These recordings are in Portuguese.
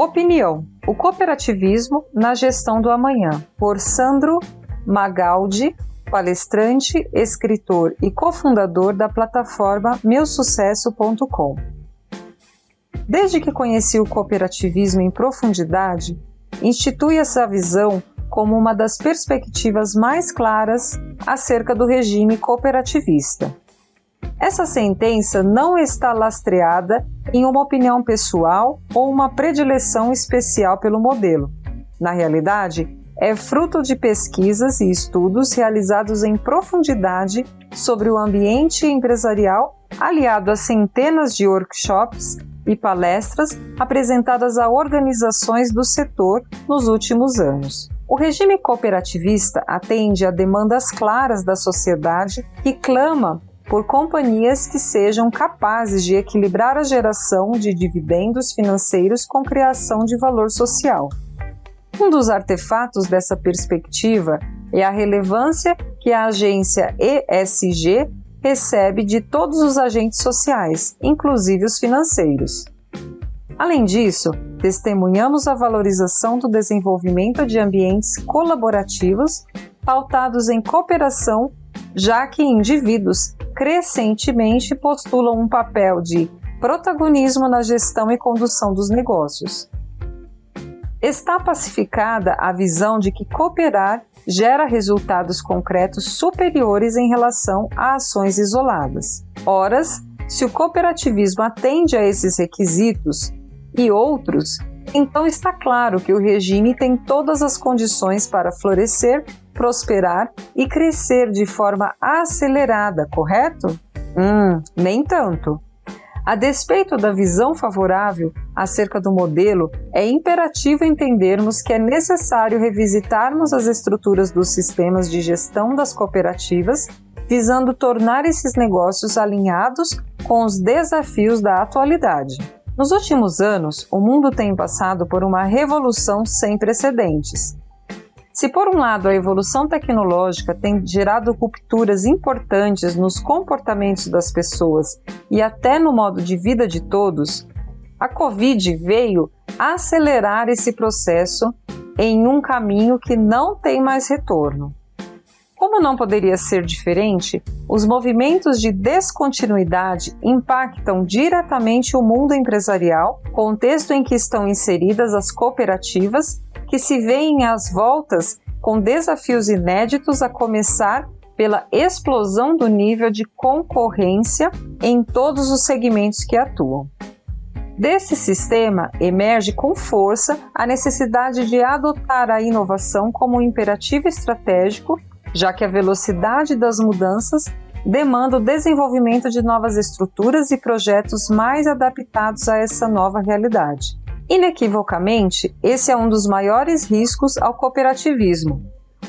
Opinião: O cooperativismo na gestão do amanhã, por Sandro Magaldi, palestrante, escritor e cofundador da plataforma meusucesso.com. Desde que conheci o cooperativismo em profundidade, institui essa visão como uma das perspectivas mais claras acerca do regime cooperativista. Essa sentença não está lastreada em uma opinião pessoal ou uma predileção especial pelo modelo. Na realidade, é fruto de pesquisas e estudos realizados em profundidade sobre o ambiente empresarial, aliado a centenas de workshops e palestras apresentadas a organizações do setor nos últimos anos. O regime cooperativista atende a demandas claras da sociedade que clama por companhias que sejam capazes de equilibrar a geração de dividendos financeiros com criação de valor social. Um dos artefatos dessa perspectiva é a relevância que a agência ESG recebe de todos os agentes sociais, inclusive os financeiros. Além disso, testemunhamos a valorização do desenvolvimento de ambientes colaborativos pautados em cooperação, já que indivíduos crescentemente postulam um papel de protagonismo na gestão e condução dos negócios. Está pacificada a visão de que cooperar gera resultados concretos superiores em relação a ações isoladas. Horas, se o cooperativismo atende a esses requisitos e outros, então está claro que o regime tem todas as condições para florescer, prosperar e crescer de forma acelerada, correto? Hum, nem tanto. A despeito da visão favorável acerca do modelo, é imperativo entendermos que é necessário revisitarmos as estruturas dos sistemas de gestão das cooperativas, visando tornar esses negócios alinhados com os desafios da atualidade. Nos últimos anos, o mundo tem passado por uma revolução sem precedentes. Se, por um lado, a evolução tecnológica tem gerado rupturas importantes nos comportamentos das pessoas e até no modo de vida de todos, a Covid veio acelerar esse processo em um caminho que não tem mais retorno. Como não poderia ser diferente, os movimentos de descontinuidade impactam diretamente o mundo empresarial, contexto em que estão inseridas as cooperativas, que se veem às voltas com desafios inéditos, a começar pela explosão do nível de concorrência em todos os segmentos que atuam. Desse sistema emerge com força a necessidade de adotar a inovação como um imperativo estratégico já que a velocidade das mudanças demanda o desenvolvimento de novas estruturas e projetos mais adaptados a essa nova realidade. Inequivocamente, esse é um dos maiores riscos ao cooperativismo.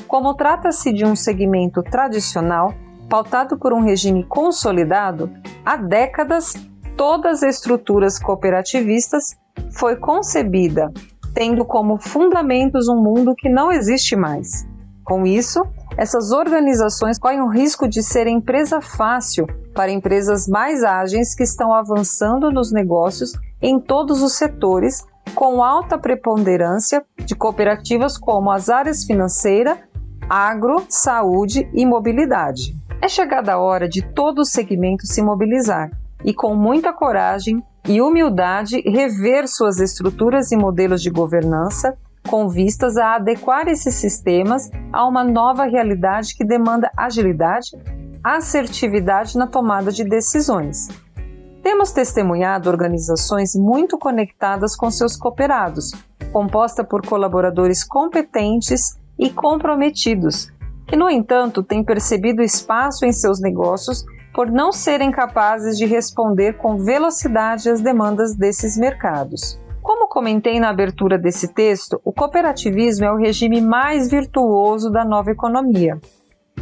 Como trata-se de um segmento tradicional, pautado por um regime consolidado, há décadas todas as estruturas cooperativistas foi concebida tendo como fundamentos um mundo que não existe mais. Com isso, essas organizações correm o risco de serem empresa fácil para empresas mais ágeis que estão avançando nos negócios em todos os setores, com alta preponderância de cooperativas como as áreas financeira, agro, saúde e mobilidade. É chegada a hora de todo o segmento se mobilizar e, com muita coragem e humildade, rever suas estruturas e modelos de governança com vistas a adequar esses sistemas a uma nova realidade que demanda agilidade, assertividade na tomada de decisões. Temos testemunhado organizações muito conectadas com seus cooperados, composta por colaboradores competentes e comprometidos, que, no entanto, têm percebido espaço em seus negócios por não serem capazes de responder com velocidade às demandas desses mercados. Como comentei na abertura desse texto, o cooperativismo é o regime mais virtuoso da nova economia.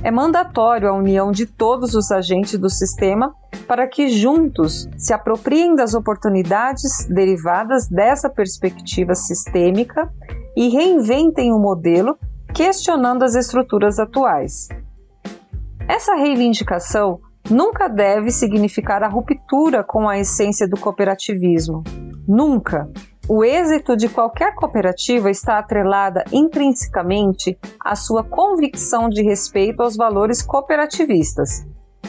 É mandatório a união de todos os agentes do sistema para que juntos se apropriem das oportunidades derivadas dessa perspectiva sistêmica e reinventem o modelo, questionando as estruturas atuais. Essa reivindicação nunca deve significar a ruptura com a essência do cooperativismo. Nunca! O êxito de qualquer cooperativa está atrelada intrinsecamente à sua convicção de respeito aos valores cooperativistas.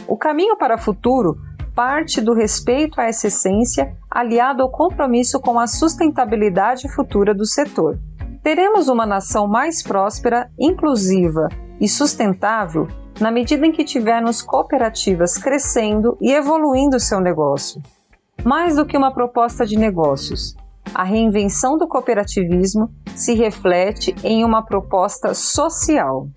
O caminho para o futuro parte do respeito a essa essência, aliado ao compromisso com a sustentabilidade futura do setor. Teremos uma nação mais próspera, inclusiva e sustentável na medida em que tivermos cooperativas crescendo e evoluindo seu negócio. Mais do que uma proposta de negócios, a reinvenção do cooperativismo se reflete em uma proposta social.